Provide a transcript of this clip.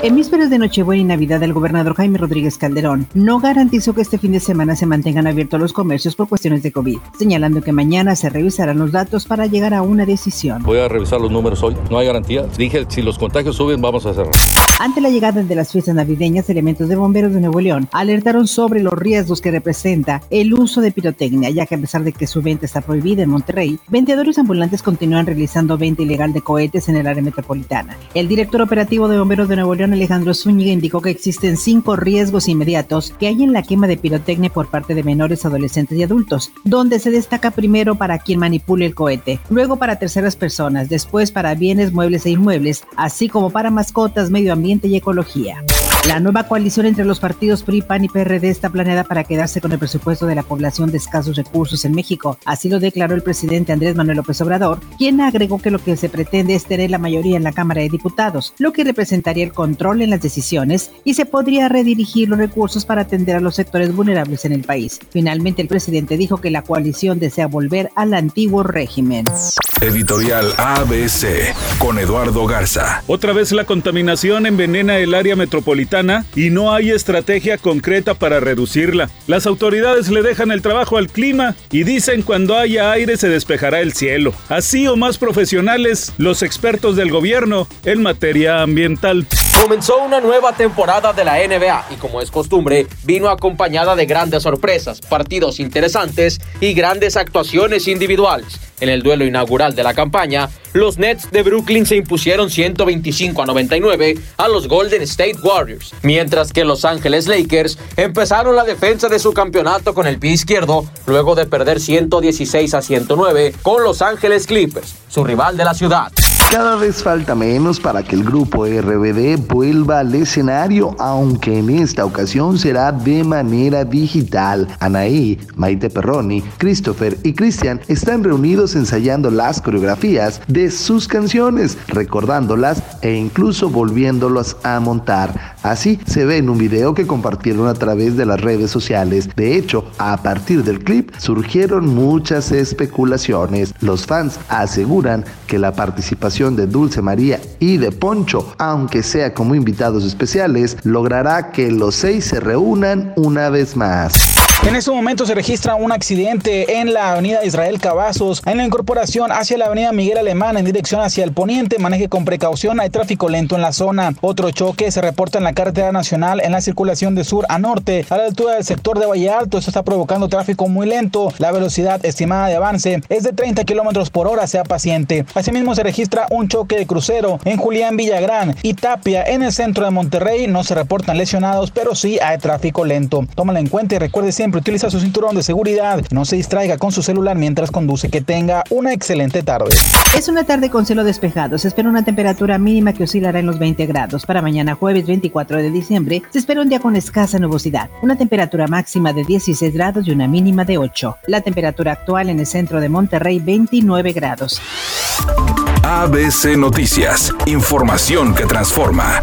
En vísperas de Nochebuena y Navidad, el gobernador Jaime Rodríguez Calderón no garantizó que este fin de semana se mantengan abiertos los comercios por cuestiones de COVID, señalando que mañana se revisarán los datos para llegar a una decisión. Voy a revisar los números hoy, no hay garantía. Dije, si los contagios suben, vamos a cerrar. Ante la llegada de las fiestas navideñas, elementos de bomberos de Nuevo León alertaron sobre los riesgos que representa el uso de pirotecnia, ya que a pesar de que su venta está prohibida en Monterrey, vendedores ambulantes continúan realizando venta ilegal de cohetes en el área metropolitana. El director operativo de bomberos de Nuevo León, Alejandro Zúñiga, indicó que existen cinco riesgos inmediatos que hay en la quema de pirotecnia por parte de menores, adolescentes y adultos, donde se destaca primero para quien manipule el cohete, luego para terceras personas, después para bienes muebles e inmuebles, así como para mascotas, medio ambiente y Ecología. La nueva coalición entre los partidos PRI, PAN y PRD está planeada para quedarse con el presupuesto de la población de escasos recursos en México. Así lo declaró el presidente Andrés Manuel López Obrador, quien agregó que lo que se pretende es tener la mayoría en la Cámara de Diputados, lo que representaría el control en las decisiones y se podría redirigir los recursos para atender a los sectores vulnerables en el país. Finalmente, el presidente dijo que la coalición desea volver al antiguo régimen. Editorial ABC con Eduardo Garza. Otra vez la contaminación envenena el área metropolitana y no hay estrategia concreta para reducirla. Las autoridades le dejan el trabajo al clima y dicen cuando haya aire se despejará el cielo. Así o más profesionales, los expertos del gobierno en materia ambiental. Comenzó una nueva temporada de la NBA y como es costumbre, vino acompañada de grandes sorpresas, partidos interesantes y grandes actuaciones individuales. En el duelo inaugural de la campaña, los Nets de Brooklyn se impusieron 125 a 99 a los Golden State Warriors, mientras que Los Ángeles Lakers empezaron la defensa de su campeonato con el pie izquierdo luego de perder 116 a 109 con Los Ángeles Clippers, su rival de la ciudad. Cada vez falta menos para que el grupo RBD vuelva al escenario, aunque en esta ocasión será de manera digital. Anaí, Maite Perroni, Christopher y Cristian están reunidos ensayando las coreografías de sus canciones, recordándolas e incluso volviéndolas a montar. Así se ve en un video que compartieron a través de las redes sociales. De hecho, a partir del clip surgieron muchas especulaciones. Los fans aseguran que la participación de Dulce María y de Poncho, aunque sea como invitados especiales, logrará que los seis se reúnan una vez más. En este momento se registra un accidente en la avenida Israel Cavazos, en la incorporación hacia la avenida Miguel Alemán en dirección hacia el poniente. Maneje con precaución, hay tráfico lento en la zona. Otro choque se reporta en la carretera nacional en la circulación de sur a norte, a la altura del sector de Valle Alto. Esto está provocando tráfico muy lento. La velocidad estimada de avance es de 30 kilómetros por hora, sea paciente. Asimismo, se registra un choque de crucero en Julián Villagrán y Tapia en el centro de Monterrey. No se reportan lesionados, pero sí hay tráfico lento. Tómalo en cuenta y recuerde siempre utiliza su cinturón de seguridad, no se distraiga con su celular mientras conduce, que tenga una excelente tarde. Es una tarde con cielo despejado, se espera una temperatura mínima que oscilará en los 20 grados. Para mañana jueves 24 de diciembre se espera un día con escasa nubosidad, una temperatura máxima de 16 grados y una mínima de 8. La temperatura actual en el centro de Monterrey 29 grados. ABC Noticias, información que transforma.